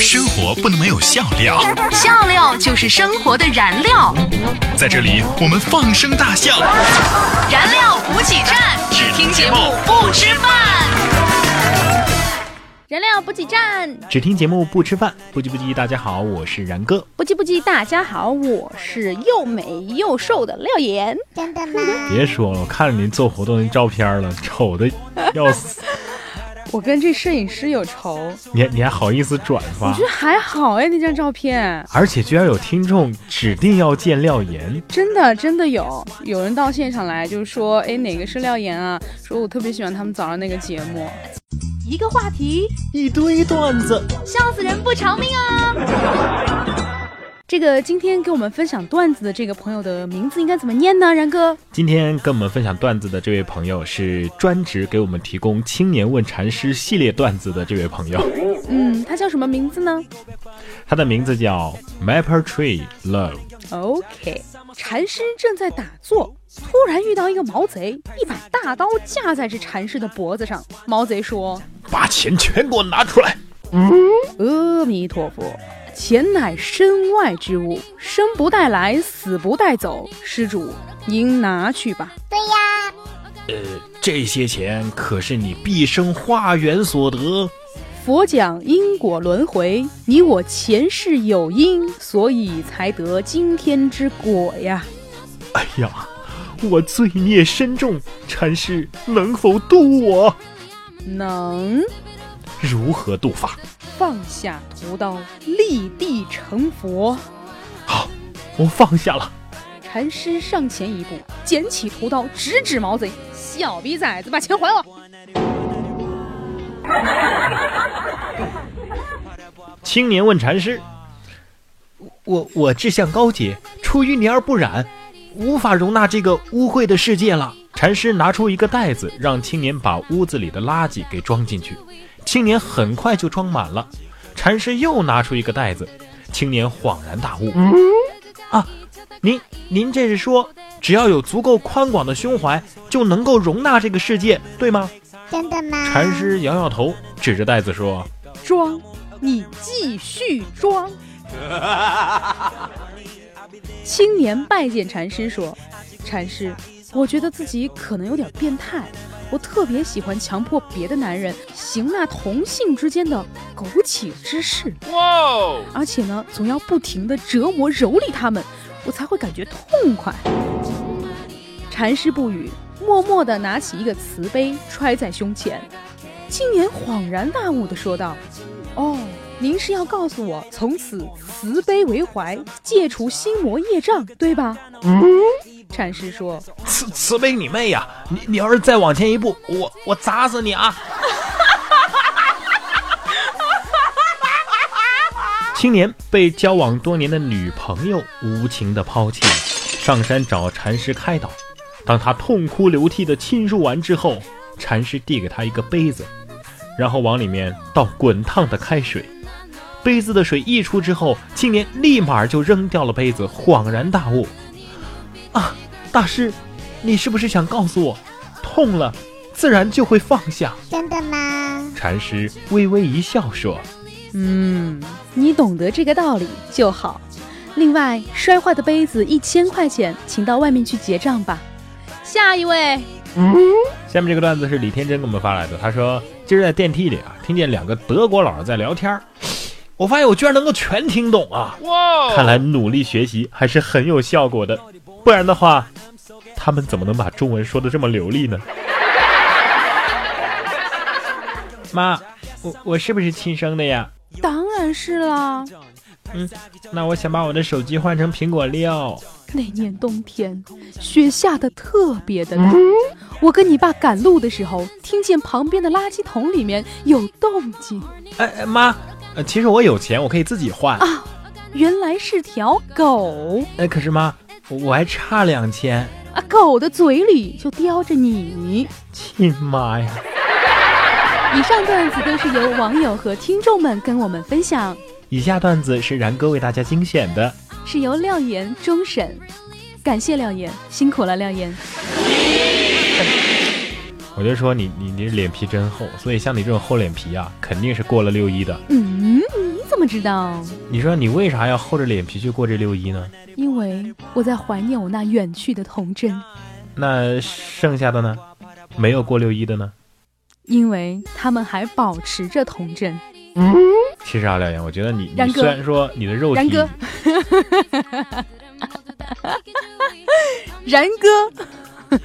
生活不能没有笑料，笑料就是生活的燃料。在这里我们放声大笑，燃料补给站，只听节目不吃饭。燃料补给站，只听节目不吃饭。不急不急，大家好，我是然哥。不急不急，大家好，我是又美又瘦的廖岩。真的吗？别说了，我看着您做活动的照片了，丑的要死。我跟这摄影师有仇，你你还好意思转发？我觉得还好哎，那张照片，而且居然有听众指定要见廖岩，真的真的有有人到现场来，就是说，哎，哪个是廖岩啊？说我特别喜欢他们早上那个节目，一个话题，一堆段子，笑死人不偿命啊！这个今天给我们分享段子的这个朋友的名字应该怎么念呢？然哥，今天跟我们分享段子的这位朋友是专职给我们提供青年问禅师系列段子的这位朋友。嗯，他叫什么名字呢？他的名字叫 Maple Tree Love。OK，禅师正在打坐，突然遇到一个毛贼，一把大刀架在这禅师的脖子上。毛贼说：“把钱全给我拿出来。”阿弥陀佛。钱乃身外之物，生不带来，死不带走。施主，您拿去吧。对呀。呃，这些钱可是你毕生化缘所得。佛讲因果轮回，你我前世有因，所以才得今天之果呀。哎呀，我罪孽深重，禅师能否渡我？能。如何渡法？放下屠刀，立地成佛。好，我放下了。禅师上前一步，捡起屠刀，直指毛贼：“小逼崽子，把钱还我！” 青年问禅师：“我我志向高洁，出淤泥而不染，无法容纳这个污秽的世界了。”禅师拿出一个袋子，让青年把屋子里的垃圾给装进去。青年很快就装满了，禅师又拿出一个袋子，青年恍然大悟：“啊，您您这是说，只要有足够宽广的胸怀，就能够容纳这个世界，对吗？”“真的吗？”禅师摇摇头，指着袋子说：“装，你继续装。”青年拜见禅师说：“禅师，我觉得自己可能有点变态。”我特别喜欢强迫别的男人行那同性之间的苟且之事，哇！而且呢，总要不停的折磨蹂躏他们，我才会感觉痛快。禅师不语，默默地拿起一个瓷杯揣在胸前。青年恍然大悟地说道：“哦，您是要告诉我，从此慈悲为怀，戒除心魔业障，对吧？”嗯。禅师说：“慈慈悲你妹呀！你你要是再往前一步，我我砸死你啊！” 青年被交往多年的女朋友无情的抛弃，上山找禅师开导。当他痛哭流涕的倾诉完之后，禅师递给他一个杯子，然后往里面倒滚烫的开水。杯子的水溢出之后，青年立马就扔掉了杯子，恍然大悟。啊，大师，你是不是想告诉我，痛了，自然就会放下？真的吗？禅师微微一笑说：“嗯，你懂得这个道理就好。另外，摔坏的杯子一千块钱，请到外面去结账吧。下一位，嗯，下面这个段子是李天真给我们发来的。他说，今儿在电梯里啊，听见两个德国佬在聊天，我发现我居然能够全听懂啊！哇，看来努力学习还是很有效果的。”不然的话，他们怎么能把中文说的这么流利呢？妈，我我是不是亲生的呀？当然是啦。嗯，那我想把我的手机换成苹果六。那年冬天，雪下的特别的大，我跟你爸赶路的时候，听见旁边的垃圾桶里面有动静。哎哎，妈，呃，其实我有钱，我可以自己换啊。原来是条狗。哎，可是妈。我还差两千啊！狗的嘴里就叼着你，亲妈呀！以上段子都是由网友和听众们跟我们分享。以下段子是然哥为大家精选的，是由廖岩终审。感谢廖岩，辛苦了廖岩。我就说你你你脸皮真厚，所以像你这种厚脸皮啊，肯定是过了六一的。嗯，你怎么？知道？你说你为啥要厚着脸皮去过这六一呢？因为我在怀念我那远去的童真，那剩下的呢？没有过六一的呢？因为他们还保持着童真。嗯其实啊，廖岩，我觉得你然哥你虽然说你的肉体然哥，然哥，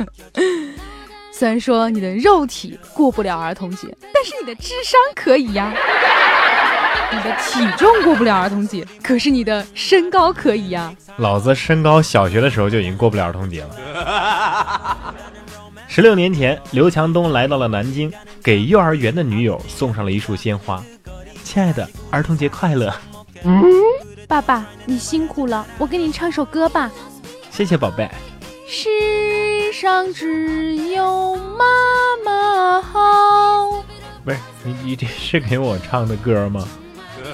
虽然说你的肉体过不了儿童节，但是你的智商可以呀。你的体重过不了儿童节，可是你的身高可以呀。老子身高小学的时候就已经过不了儿童节了。十六年前，刘强东来到了南京，给幼儿园的女友送上了一束鲜花。亲爱的，儿童节快乐！嗯爸爸，你辛苦了，我给你唱首歌吧。谢谢宝贝。世上只有妈妈好。不是你，你这是给我唱的歌吗？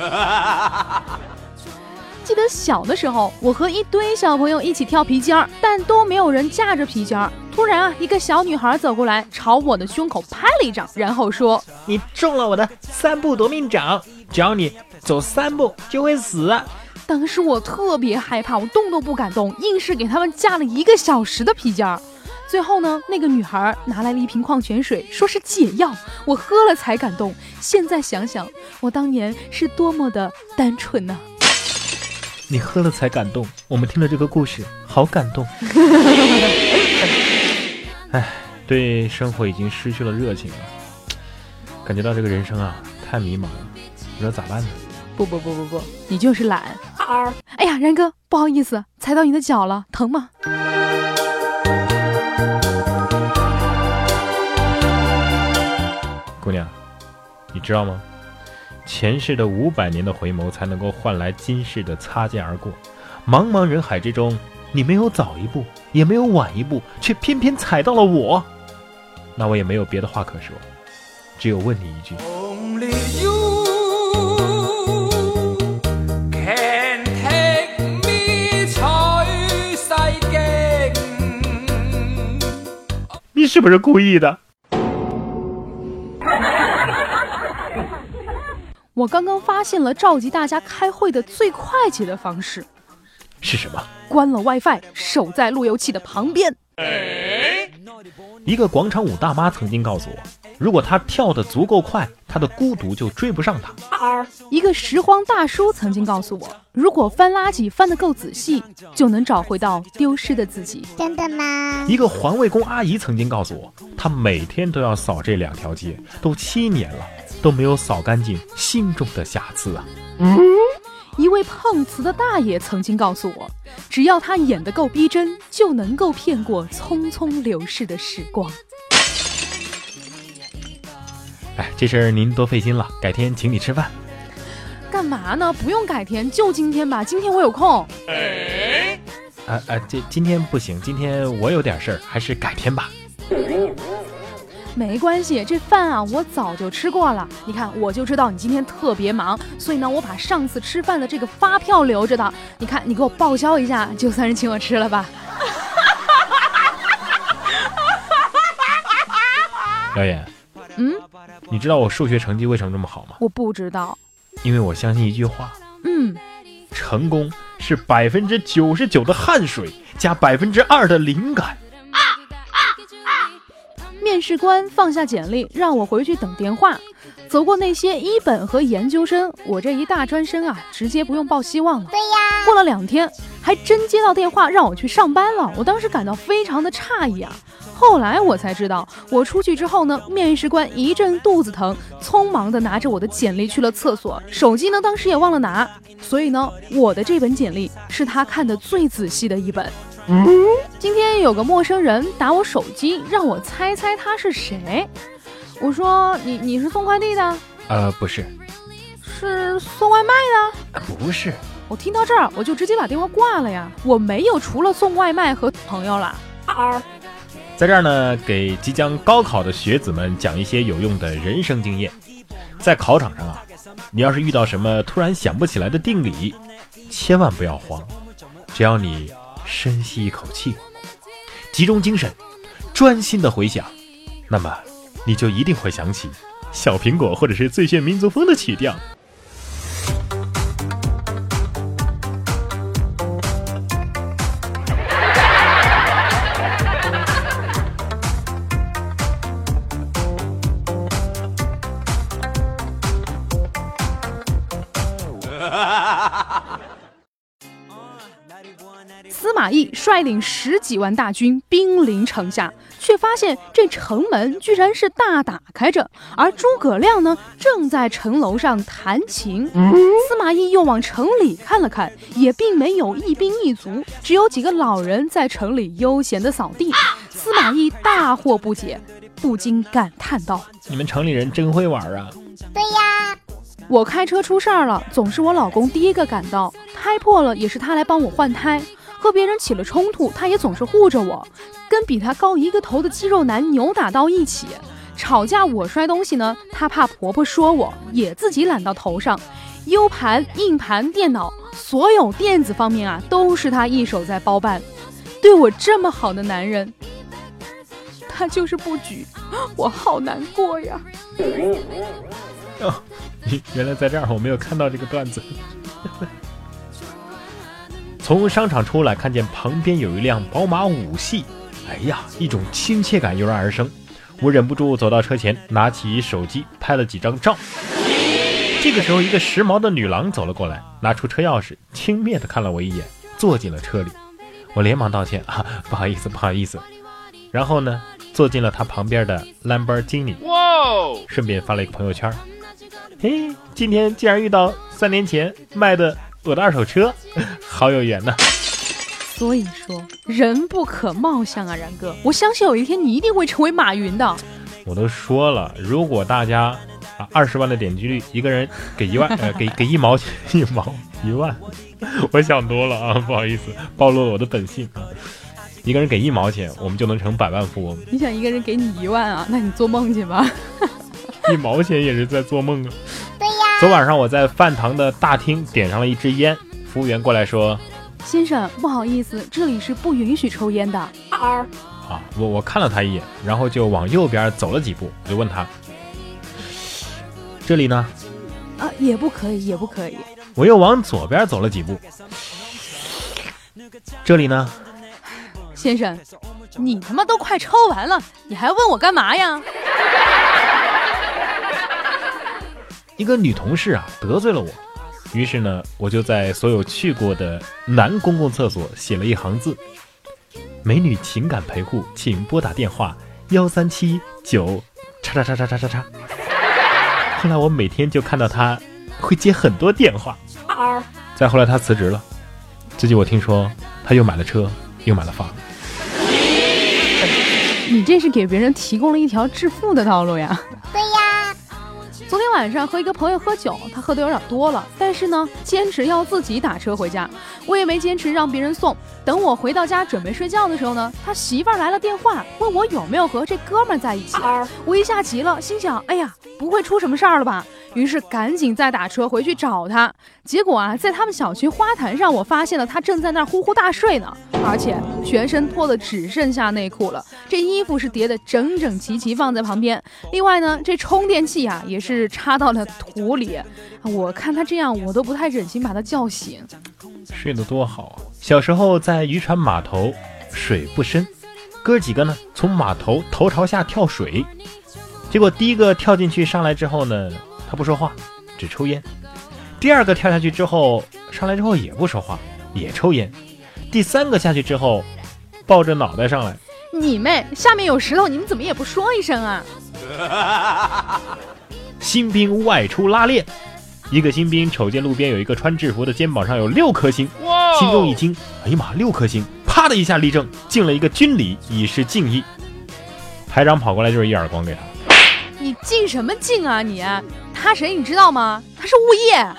记得小的时候，我和一堆小朋友一起跳皮筋儿，但都没有人架着皮筋儿。突然啊，一个小女孩走过来，朝我的胸口拍了一掌，然后说你中了我的三步夺命掌，只要你走三步就会死。：“当时我特别害怕，我动都不敢动，硬是给他们架了一个小时的皮筋儿。最后呢，那个女孩拿来了一瓶矿泉水，说是解药，我喝了才感动。现在想想，我当年是多么的单纯呐、你喝了才感动。我们听了这个故事，好感动。哎，对生活已经失去了热情了，感觉到这个人生啊太迷茫了，不知道咋办呢？不不不不不，你就是懒。哎呀，然哥，不好意思，踩到你的脚了，疼吗？知道吗？前世的五百年的回眸，才能够换来今世的擦肩而过。茫茫人海之中，你没有早一步，也没有晚一步，却偏偏踩到了我。那我也没有别的话可说，只有问你一句：Only you can take me。你是不是故意的？我刚刚发现了召集大家开会的最快捷的方式，是什么？关了 WiFi，守在路由器的旁边。一个广场舞大妈曾经告诉我，如果她跳得足够快，她的孤独就追不上她。一个拾荒大叔曾经告诉我，如果翻垃圾翻得够仔细，就能找回到丢失的自己。真的吗？一个环卫工阿姨曾经告诉我，她每天都要扫这两条街，都七年了，都没有扫干净心中的瑕疵啊。嗯一位碰瓷的大爷曾经告诉我，只要他演得够逼真，就能够骗过匆匆流逝的时光。哎，这事儿您多费心了，改天请你吃饭。干嘛呢？不用改天，就今天吧。今天我有空。啊啊，这今天不行，今天我有点事儿，还是改天吧。没关系，这饭啊我早就吃过了。你看，我就知道你今天特别忙，所以呢，我把上次吃饭的这个发票留着的。你看，你给我报销一下，就算是请我吃了吧。表演，嗯，你知道我数学成绩为什么这么好吗？我不知道。因为我相信一句话：嗯，成功是百分之九十九的汗水加百分之二的灵感。面试官放下简历，让我回去等电话。走过那些一本和研究生，我这一大专生啊，直接不用抱希望了。对呀，过了两天，还真接到电话让我去上班了。我当时感到非常的诧异啊。后来我才知道，我出去之后呢，面试官一阵肚子疼，匆忙的拿着我的简历去了厕所，手机呢当时也忘了拿。所以呢，我的这本简历是他看的最仔细的一本。今天有个陌生人打我手机，让我猜猜他是谁。我说你你是送快递的，呃，不是，是送外卖的。不是，我听到这儿，我就直接把电话挂了呀。我没有除了送外卖和朋友了。在这儿呢，给即将高考的学子们讲一些有用的人生经验。在考场上啊，你要是遇到什么突然想不起来的定理，千万不要慌，只要你深吸一口气，集中精神，专心的回想，那么你就一定会想起小苹果或者是最炫民族风的曲调。司马懿率领十几万大军兵临城下，却发现这城门居然是大打开着，而诸葛亮呢正在城楼上弹琴。司马懿又往城里看了看，也并没有一兵一卒，只有几个老人在城里悠闲的扫地。司马懿大惑不解，不禁感叹道。你们城里人真会玩啊！对呀，我开车出事儿了，总是我老公第一个赶到，胎破了也是他来帮我换胎，和别人起了冲突，他也总是护着我，跟比他高一个头的肌肉男扭打到一起，吵架我摔东西呢，他怕婆婆说我，也自己揽到头上，U 盘、硬盘、电脑，所有电子方面啊，都是他一手在包办，对我这么好的男人，他就是不举，我好难过呀。原来在这儿，我没有看到这个段子。从商场出来，看见旁边有一辆宝马五系，哎呀，一种亲切感油然而生。我忍不住走到车前，拿起手机拍了几张照。这个时候，一个时髦的女郎走了过来，拿出车钥匙，轻蔑地看了我一眼，坐进了车里。我连忙道歉 啊，不好意思，不好意思。然后呢，坐进了她旁边的兰博基尼，顺便发了一个朋友圈。嘿，今天竟然遇到三年前卖的我的二手车，好有缘呐！所以说，人不可貌相啊，然哥，我相信有一天你一定会成为马云的。我都说了，如果大家啊二十万的点击率，一个人给一万，呃，给给一毛钱，一毛一万，我想多了啊，不好意思，暴露了我的本性啊。一个人给一毛钱，我们就能成百万富翁。你想一个人给你一万啊？那你做梦去吧。一毛钱也是在做梦啊！对呀，昨晚上我在饭堂的大厅点上了一支烟，服务员过来说先生，不好意思，这里是不允许抽烟的。啊，我我看了他一眼，然后就往右边走了几步，我就问他这里呢？啊，也不可以，也不可以。我又往左边走了几步，这里呢？先生，你他妈都快抽完了，你还问我干嘛呀？一个女同事啊得罪了我，于是呢，我就在所有去过的男公共厕所写了一行字：美女情感陪护，请拨打电话幺三七九叉叉叉叉叉叉叉。后来我每天就看到她会接很多电话。再后来她辞职了，最近我听说她又买了车，又买了房。你这是给别人提供了一条致富的道路呀。对呀，昨天晚上和一个朋友喝酒，他喝的有点多了，但是呢，坚持要自己打车回家，我也没坚持让别人送。等我回到家准备睡觉的时候呢，他媳妇儿来了电话，问我有没有和这哥们儿在一起。我一下急了，心想，哎呀，不会出什么事儿了吧？于是赶紧再打车回去找他。结果啊，在他们小区花坛上，我发现了他正在那儿呼呼大睡呢，而且全身脱的只剩下内裤了，这衣服是叠的整整齐齐放在旁边。另外呢，这充电器啊也是插到了土里。我看他这样，我都不太忍心把他叫醒。睡得多好啊！小时候在渔船码头，水不深，哥几个呢从码头头朝下跳水，结果第一个跳进去上来之后呢，他不说话，只抽烟；第二个跳下去之后上来之后也不说话，也抽烟；第三个下去之后，抱着脑袋上来，你妹，下面有石头，你们怎么也不说一声啊？新兵外出拉练。一个新兵瞅见路边有一个穿制服的，肩膀上有六颗星，心中一惊，哎呀妈，六颗星！啪的一下立正，敬了一个军礼，以示敬意。排长跑过来就是一耳光给他。你敬什么敬啊你？他谁你知道吗？他是物业。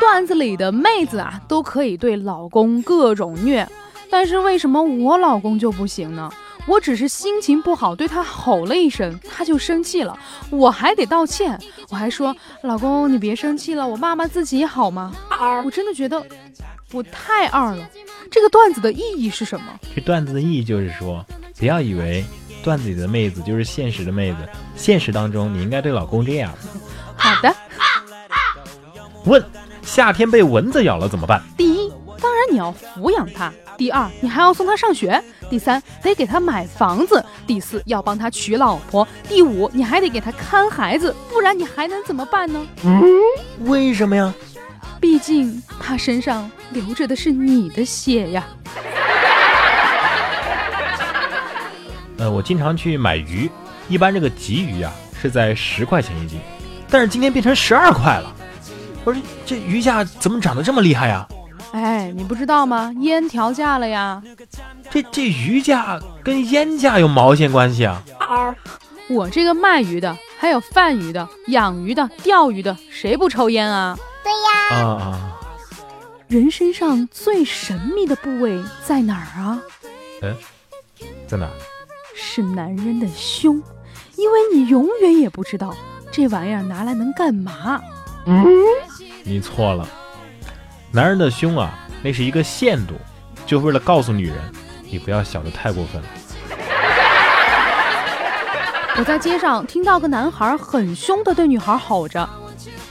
段子里的妹子啊，都可以对老公各种虐，但是为什么我老公就不行呢？我只是心情不好，对他吼了一声，他就生气了，我还得道歉，我还说老公你别生气了，我骂骂自己好吗？我真的觉得我太二了。这个段子的意义是什么？这段子的意义就是说，不要以为段子里的妹子就是现实的妹子，现实当中你应该对老公这样。好的。问：夏天被蚊子咬了怎么办？第一，当然你要抚养他；第二，你还要送他上学；第三得给他买房子，第四要帮他娶老婆，第五你还得给他看孩子，不然你还能怎么办呢？嗯为什么呀？毕竟他身上流着的是你的血呀。呃，我经常去买鱼，一般这个鲫鱼啊是在十块钱一斤，但是今天变成十二块了。我说这鱼价怎么涨得这么厉害呀？哎，你不知道吗？烟调价了呀！这这鱼价跟烟价有毛线关系啊？我这个卖鱼的，还有贩鱼的、养鱼的、钓鱼的，谁不抽烟啊？对呀，啊啊！人身上最神秘的部位在哪儿啊？嗯，在哪儿？是男人的胸，因为你永远也不知道这玩意儿拿来能干嘛。嗯你错了，男人的胸啊，那是一个限度，就为了告诉女人，你不要小的太过分了。我在街上听到个男孩很凶的对女孩吼着，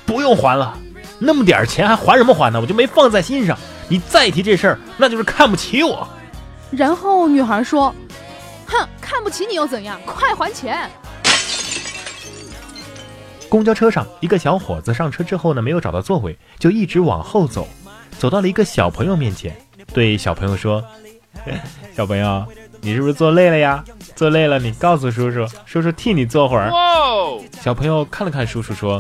不用还了，那么点钱还还什么还呢？我就没放在心上。你再提这事儿，那就是看不起我。然后女孩说：“哼，看不起你又怎样？快还钱！”公交车上，一个小伙子上车之后呢，没有找到座位，就一直往后走，走到了一个小朋友面前，对小朋友说：“ 小朋友，你是不是坐累了呀？坐累了，你告诉叔叔，叔叔替你坐会儿。”小朋友看了看叔叔，说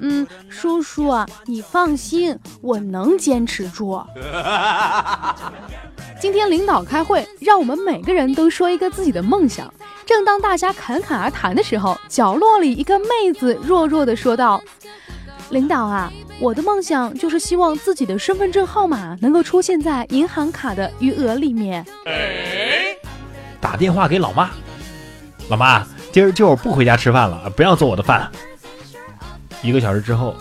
嗯，叔叔啊，你放心，我能坚持住。今天领导开会，让我们每个人都说一个自己的梦想。正当大家侃侃而谈的时候，角落里一个妹子弱弱的说道：“领导啊，我的梦想就是希望自己的身份证号码能够出现在银行卡的余额里面。”打电话给老妈，老妈，今儿今儿我不回家吃饭了，不要做我的饭。一个小时之后，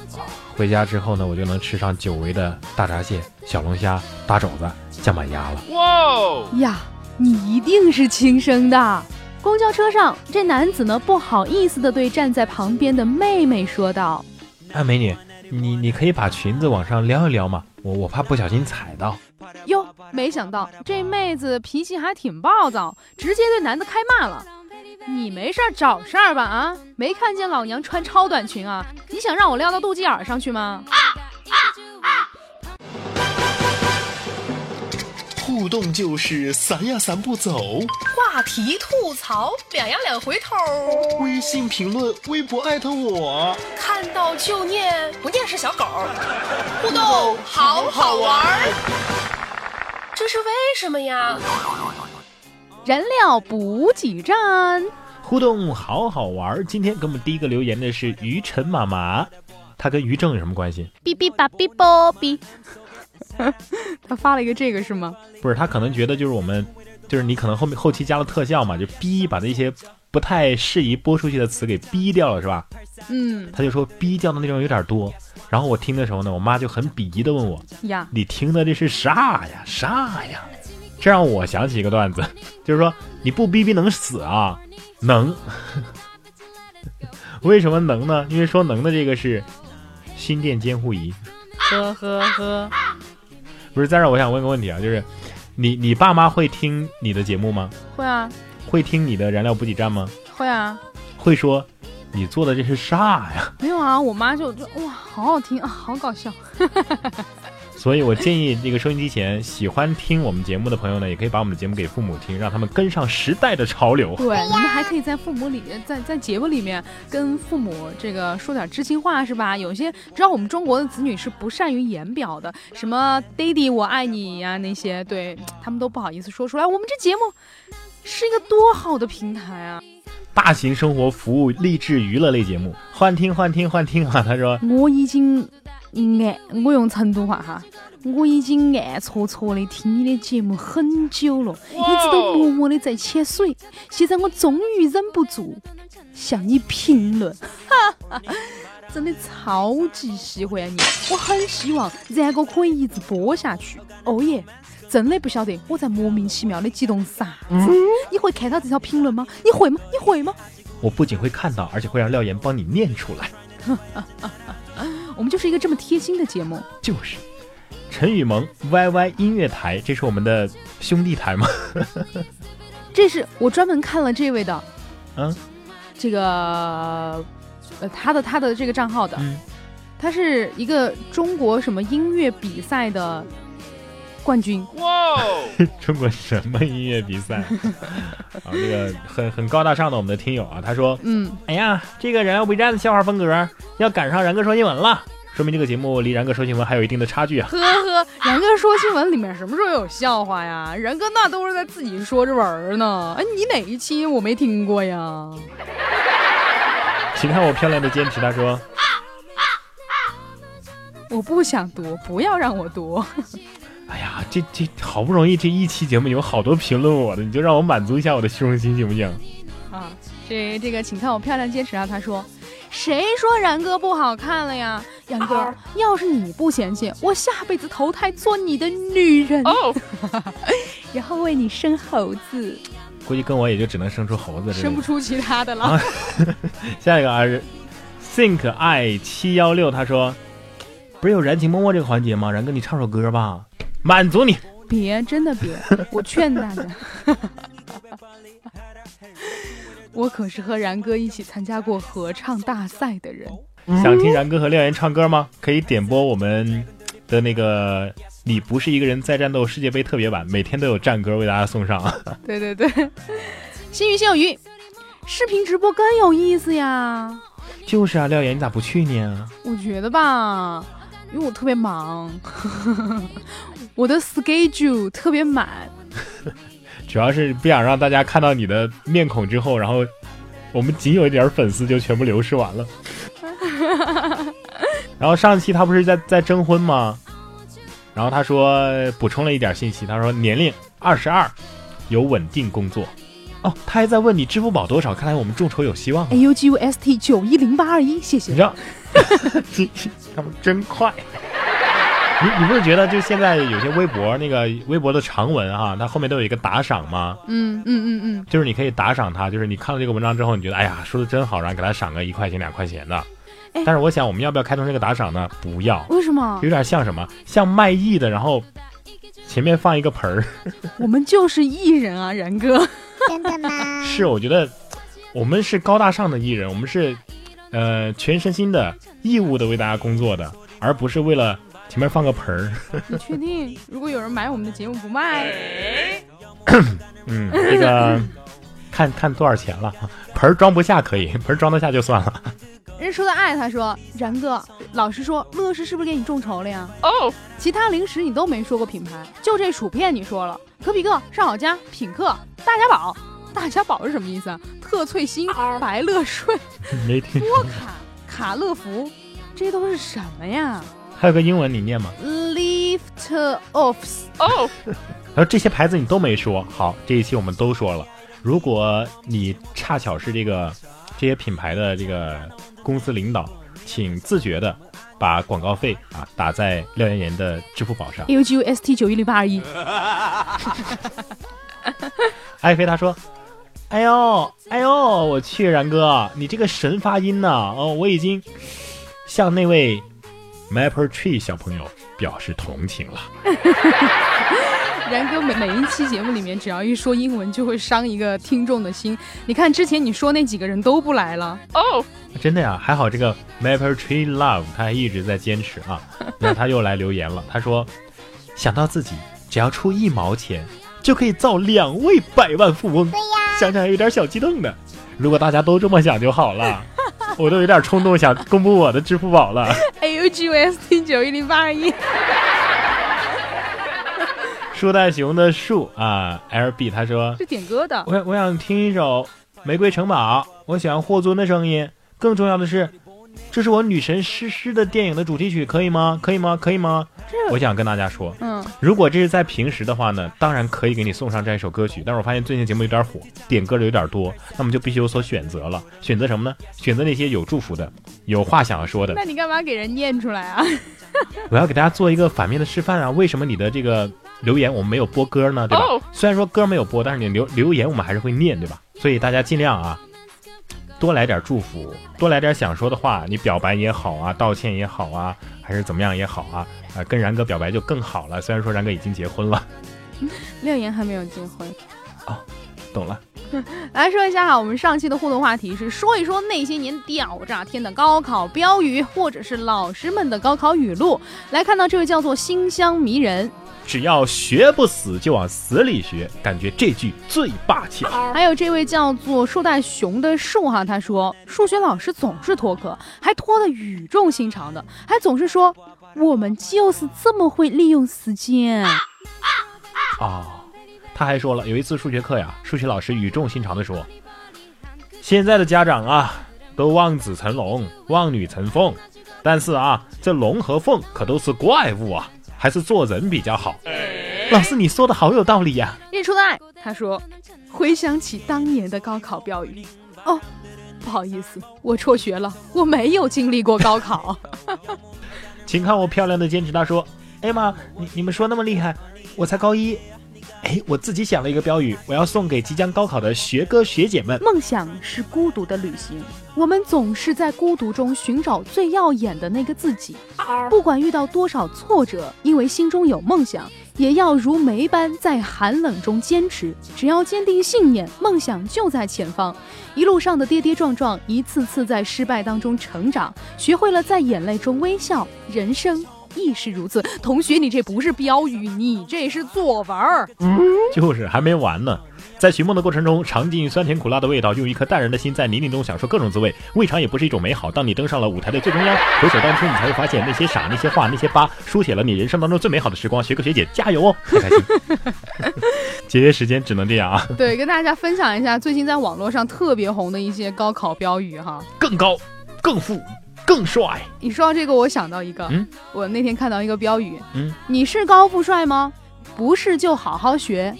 回家之后呢，我就能吃上久违的大闸蟹、小龙虾、大肘子、酱板鸭了。哇呀，你一定是亲生的。公交车上，这男子呢不好意思的对站在旁边的妹妹说道哎，美女，你你可以把裙子往上撩一撩嘛？我我怕不小心踩到。：“哟，没想到这妹子脾气还挺暴躁，直接对男的开骂了。”你没事找事儿吧？啊，没看见老娘穿超短裙啊？你想让我撩到肚脐眼上去吗？互动就是散呀散不走，话题吐槽，两呀两回头，微信评论、微博艾特我。看到就念，不念是小狗。互动好好玩儿，这是为什么呀？燃料补给站，互动好好玩儿。今天给我们第一个留言的是于晨妈妈，她跟于正有什么关系？哔哔吧哔啵哔。他发了一个这个是吗？不是，他可能觉得就是我们，就是你可能后面后期加了特效嘛，就逼把那些不太适宜播出去的词给逼掉了，是吧？嗯他就说逼掉的内容有点多。然后我听的时候呢，我妈就很鄙夷的问我呀：“你听的这是啥呀？啥呀？”这让我想起一个段子，就是说你不逼逼能死啊？能。为什么能呢？因为说能的这个是心电监护仪。呵呵呵，不是，再让我想问个问题啊，就是你你爸妈会听你的节目吗？会啊会听你的燃料补给站吗？会啊，会说你做的这是啥呀？没有啊，我妈就就哇，好好听啊，好搞笑。所以我建议这个收音机前喜欢听我们节目的朋友呢，也可以把我们的节目给父母听，让他们跟上时代的潮流。对，你们还可以在父母里，在在节目里面跟父母这个说点知心话，是吧？有些知道我们中国的子女是不善于言表的，什么“爹地我爱你”呀那些，对他们都不好意思说出来。我们这节目是一个多好的平台啊！大型生活服务、励志娱乐类节目，幻听幻听幻听啊！他说我已经暗，我用成都话哈，我已经暗戳戳的听你的节目很久了，一直都默默的在潜水。现在我终于忍不住向你评论，哈哈，真的超级喜欢你，我很希望然哥可以一直播下去。哦耶！真的不晓得我在莫名其妙的激动啥子。你会看到这条评论吗？你会吗？你会吗？我不仅会看到，而且会让廖岩帮你念出来。我们就是一个这么贴心的节目。就是陈雨萌 YY 音乐台，这是我们的兄弟台吗？这是我专门看了这位的，嗯，这个呃他的他的这个账号的，嗯，他是一个中国什么音乐比赛的冠军，哇 中国什么音乐比赛？啊，这个很很高大上的我们的听友啊，他说，嗯，哎呀，这个人不站的笑话风格要赶上然哥说新闻了，说明这个节目离然哥说新闻还有一定的差距啊。呵呵，然哥说新闻里面什么时候有笑话呀？然哥那都是在自己说着玩儿呢。哎，你哪一期我没听过呀？请看我漂亮的坚持，他说，我不想读，不要让我读。哎呀，这这好不容易这一期节目有好多评论我的，你就让我满足一下我的虚荣心行不行？啊，这这个，请看我漂亮坚持啊！他说，谁说然哥不好看了呀？然哥，要是你不嫌弃，我下辈子投胎做你的女人，哦，然后为你生猴子，估计跟我也就只能生出猴子。生不出其他的了。啊 下一个啊是 think i 七幺六，他说，不是有燃情脉脉这个环节吗？然哥，你唱首歌吧，满足你。别，真的别，我劝大家。我可是和然哥一起参加过合唱大赛的人。想听然哥和廖岩唱歌吗？可以点播我们的那个《你不是一个人在战斗》世界杯特别版，每天都有战歌为大家送上。对对对，心鱼心有余，视频直播更有意思呀。就是啊，廖岩，你咋不去呢？我觉得吧，因为我特别忙，我的 schedule 特别满。主要是不想让大家看到你的面孔之后，然后我们仅有一点粉丝就全部流失完了。然后上期他不是在在征婚吗？然后他说补充了一点信息，他说年龄二十二，有稳定工作。哦，他还在问你支付宝多少，看来我们众筹有希望啊。A U G U S T 九一零八二一，谢谢你知。道，他们真快。你你不是觉得就现在有些微博那个微博的长文哈、它后面都有一个打赏吗？嗯嗯嗯嗯，就是你可以打赏他，就是你看了这个文章之后，你觉得哎呀说的真好，然后给他赏个一块钱两块钱的。哎但是我想我们要不要开通这个打赏呢？不要，为什么有？点像什么？像卖艺的，然后前面放一个盆儿。我们就是艺人啊，然哥。真的吗？是，我觉得我们是高大上的艺人，我们是呃全身心的义务的为大家工作的，而不是为了前面放个盆儿。你确定？如果有人买我们的节目不卖，嗯，这个看看多少钱了，盆儿装不下可以，盆儿装得下就算了。人说的爱，他说然哥，老实说，乐事是不是给你众筹了呀？哦，其他零食你都没说过品牌，就这薯片你说了，可比克、上好佳、品客、大家宝。大家宝是什么意思啊？特脆心、白乐顺、没听多卡、卡乐福，这都是什么呀还有个英文你念吗？？Lift offs，哦，然后这些牌子你都没说，好，这一期我们都说了。如果你恰巧是这个这些品牌的这个公司领导，请自觉的把广告费啊打在廖岩岩的支付宝上。A U G U S T 九一零八二一。艾菲他说：“哎呦哎呦，我去，然哥，你这个神发音呐、哦，我已经向那位 Maple Tree 小朋友表示同情了。然哥每每一期节目里面，只要一说英文，就会伤一个听众的心。你看之前你说那几个人都不来了，哦，真的呀，还好这个 Maple Tree Love 他还一直在坚持啊。然后他又来留言了，他说：想到自己只要出一毛钱就可以造两位百万富翁，对呀，想想还有点小激动的。如果大家都这么想就好了，我都有点冲动想公布我的支付宝了。A U G U S T 九一零八二一。树袋熊的树啊，LB 他说是点歌的，我我想听一首《玫瑰城堡》，我喜欢霍尊的声音。更重要的是，这是我女神诗诗的电影的主题曲，可以吗？可以吗？可以吗？我想跟大家说，嗯，如果这是在平时的话呢，当然可以给你送上这样一首歌曲。但是我发现最近节目有点火，点歌的有点多，那么就必须有所选择了。选择什么呢？选择那些有祝福的、有话想要说的。那你干嘛给人念出来啊？我要给大家做一个反面的示范啊！为什么你的这个留言我们没有播歌呢？对吧？哦虽然说歌没有播，但是你留留言我们还是会念，对吧？所以大家尽量啊，多来点祝福，多来点想说的话，你表白也好啊，道歉也好啊，还是怎么样也好啊，啊、跟然哥表白就更好了。虽然说然哥已经结婚了，廖岩还没有结婚。懂了。来说一下哈，我们上期的互动话题是说一说那些年屌炸天的高考标语，或者是老师们的高考语录。来看到这位叫做馨香迷人，只要学不死，就往死里学，感觉这句最霸气了。还有这位叫做树袋熊的树哈，他说数学老师总是拖课，还拖得语重心长的，还总是说我们就是这么会利用时间。哦，他还说了，有一次数学课呀，数学老师语重心长的说：“现在的家长啊，都望子成龙，望女成凤，但是啊，这龙和凤可都是怪物啊，还是做人比较好。”老师，你说的好有道理呀、日出的爱，他说回想起当年的高考标语，哦，不好意思，我辍学了，我没有经历过高考。请看我漂亮的坚持。他说：“哎妈，你你们说那么厉害，我才高一。哎，我自己想了一个标语，我要送给即将高考的学哥学姐们。梦想是孤独的旅行，我们总是在孤独中寻找最耀眼的那个自己。不管遇到多少挫折，因为心中有梦想，也要如梅般在寒冷中坚持。只要坚定信念，梦想就在前方。一路上的跌跌撞撞，一次次在失败当中成长，学会了在眼泪中微笑。人生亦是如此。同学，你这不是标语，你这是作文儿。就是还没完呢。在寻梦的过程中，尝尽酸甜苦辣的味道，用一颗淡然的心在泥泞中享受各种滋味，未尝也不是一种美好。当你登上了舞台的最中央，回首当初，你才会发现那些傻、那些话、那些疤，书写了你人生当中最美好的时光。学哥学姐加油哦，特开心。节约时间只能这样啊，对，跟大家分享一下最近在网络上特别红的一些高考标语哈。更高、更富、更帅。你说到这个，我想到一个，嗯我那天看到一个标语，嗯，你是高富帅吗？不是就好好学。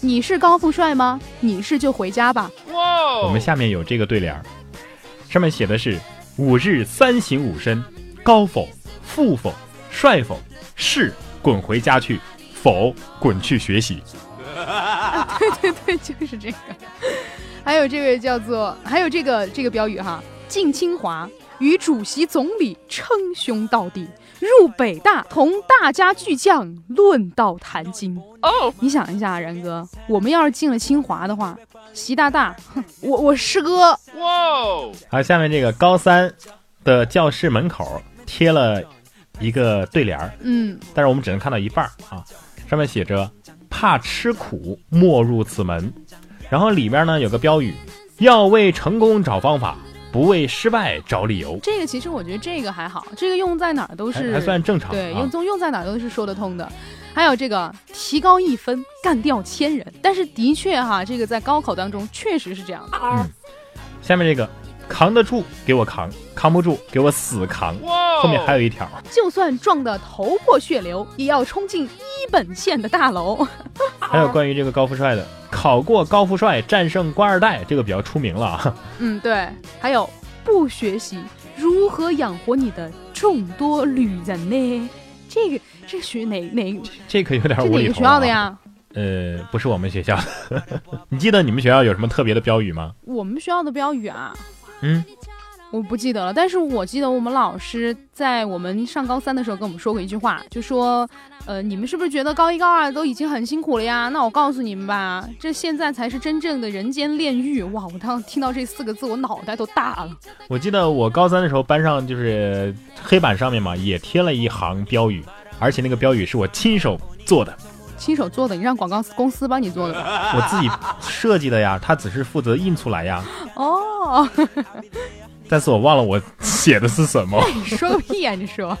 你是高富帅吗？你是就回家吧。哇我们下面有这个对联，上面写的是：五日三省吾身，高否？富否？帅否？是滚回家去，否滚去学习。对对，就是这个。还有这位叫做，还有这个这个标语哈，进清华与主席总理称兄道弟，入北大同大家巨匠论道谈经。哦，你想一下，然哥，我们要是进了清华的话，习大大，哼，我我师哥，哇好，下面这个高三的教室门口贴了一个对联儿，嗯，但是我们只能看到一半儿啊，上面写着“怕吃苦，莫入此门”，然后里面呢有个标语：“要为成功找方法，不为失败找理由这个其实我觉得这个还好，这个用在哪儿都”，是还还算正常对，啊用。用用在哪儿都是说得通的。还有这个提高一分干掉千人，但是的确哈，这个在高考当中确实是这样的。下面这个扛得住给我扛，扛不住给我死扛。后面还有一条，就算撞得头破血流，也要冲进一本线的大楼。还有关于这个高富帅的，考过高富帅战胜官二代，这个比较出名了啊。嗯，对。还有不学习如何养活你的众多旅人呢？这个这学哪哪这可有点这无厘头、啊。哪个学校的？呀？呃，不是我们学校的。你记得你们学校有什么特别的标语吗？我们学校的标语啊，嗯，我不记得了，但是我记得我们老师在我们上高三的时候跟我们说过一句话，就说，呃，你们是不是觉得高一高二都已经很辛苦了呀？那我告诉你们吧，这现在才是真正的人间炼狱。哇，我当时听到这四个字，我脑袋都大了。我记得我高三的时候，班上就是黑板上面嘛，也贴了一行标语，而且那个标语是我亲手做的，亲手做的，你让广告公司帮你做的吧？我自己设计的呀，他只是负责印出来呀。哦，但是我忘了我写的是什么，你 说个屁呀、你说。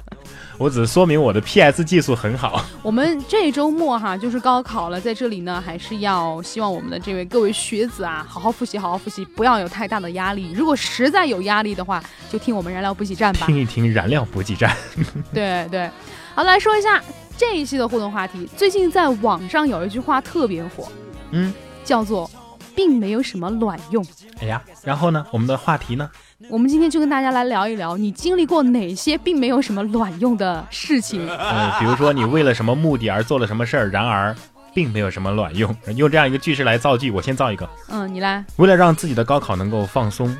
我只是说明我的 PS 技术很好。我们这周末哈就是高考了，在这里呢还是要希望我们的这位各位学子啊，好好复习，好好复习，不要有太大的压力。如果实在有压力的话，就听我们燃料补给站吧。听一听燃料补给站，对对，好来说一下这一期的互动话题。最近在网上有一句话特别火，嗯，叫做“并没有什么卵用哎呀，然后呢，我们的话题呢？”。我们今天就跟大家来聊一聊，你经历过哪些并没有什么卵用的事情？呃，比如说你为了什么目的而做了什么事儿，然而并没有什么卵用。用这样一个句式来造句，我先造一个。嗯，你来。为了让自己的高考能够放松，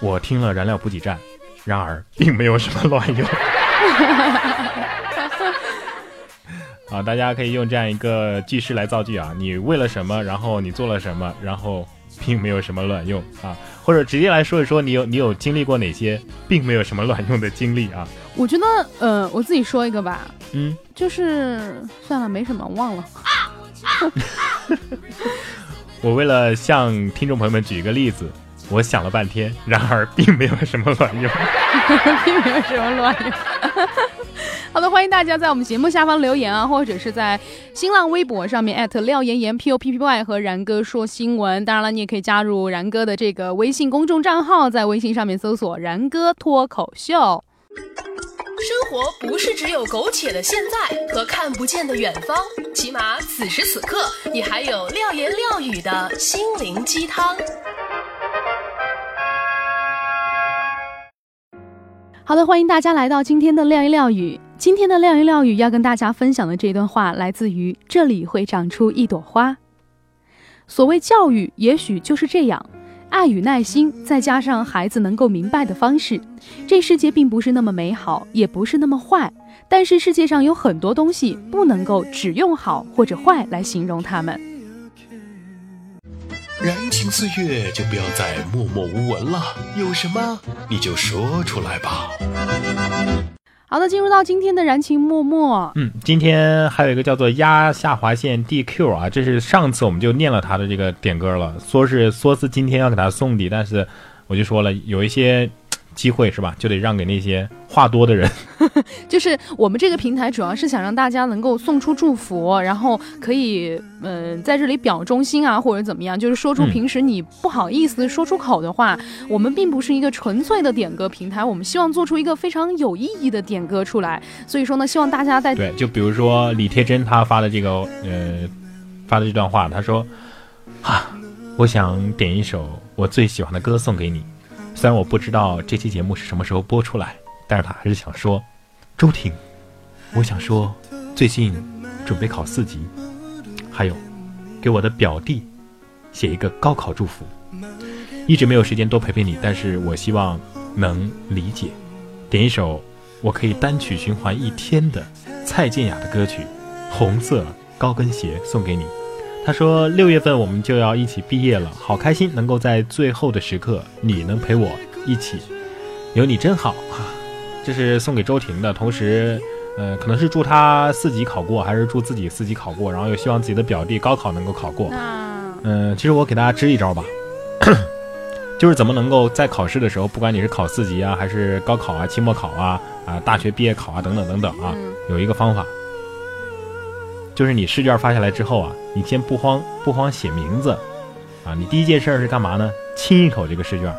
我听了燃料补给站，然而并没有什么卵用。啊，大家可以用这样一个句式来造句啊，你为了什么，然后你做了什么，然后并没有什么卵用啊，或者直接来说一说你有你有经历过哪些并没有什么卵用的经历啊？我觉得，呃，我自己说一个吧，嗯，就是算了，没什么，忘了。我为了向听众朋友们举一个例子，我想了半天，然而并没有什么卵用。并没有什么卵用。好的，欢迎大家在我们节目下方留言啊，或者是在新浪微博上面艾特廖岩岩 P O P P Y 和然哥说新闻。当然了，你也可以加入然哥的这个微信公众账号，在微信上面搜索“然哥脱口秀”。生活不是只有苟且的现在和看不见的远方，起码此时此刻，你还有廖言廖语的心灵鸡汤。好的，欢迎大家来到今天的廖言廖语。今天的廖一廖语要跟大家分享的这段话，来自于《这里会长出一朵花》。所谓教育，也许就是这样，爱与耐心，再加上孩子能够明白的方式。这世界并不是那么美好，也不是那么坏，但是世界上有很多东西不能够只用好或者坏来形容它们。燃情岁月就不要再默默无闻了，有什么你就说出来吧。好的，进入到今天的燃情脉脉。嗯，今天还有一个叫做压下划线 DQ 啊，这是上次我们就念了他的这个点歌了，说是说是今天要给他送礼，但是我就说了有一些机会是吧，就得让给那些话多的人。就是我们这个平台主要是想让大家能够送出祝福，然后可以嗯、呃在这里表忠心啊，或者怎么样，就是说出嗯平时你不好意思说出口的话。我们并不是一个纯粹的点歌平台，我们希望做出一个非常有意义的点歌出来。所以说呢，希望大家在对，就比如说李铁真他发的这个呃发的这段话，他说啊，我想点一首我最喜欢的歌送给你，虽然我不知道这期节目是什么时候播出来，但是他还是想说，周婷，我想说最近准备考四级，还有给我的表弟写一个高考祝福。一直没有时间多陪陪你，但是我希望能理解。点一首我可以单曲循环一天的蔡健雅的歌曲《红色高跟鞋》送给你。他说六月份我们就要一起毕业了，好开心能够在最后的时刻你能陪我一起，有你真好啊！这是送给周婷的，同时。呃，可能是祝他四级考过，还是祝自己四级考过，然后又希望自己的表弟高考能够考过。那嗯，其实我给大家支一招吧，就是怎么能够在考试的时候，不管你是考四级啊，还是高考啊、期末考啊、啊大学毕业考啊等等等等啊，嗯有一个方法，就是你试卷发下来之后啊，你先不慌不慌写名字，啊，你第一件事儿是干嘛呢？亲一口这个试卷，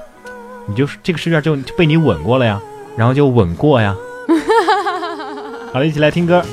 你就是这个试卷就就被你吻过了呀，然后就吻过呀。好了，一起来听歌。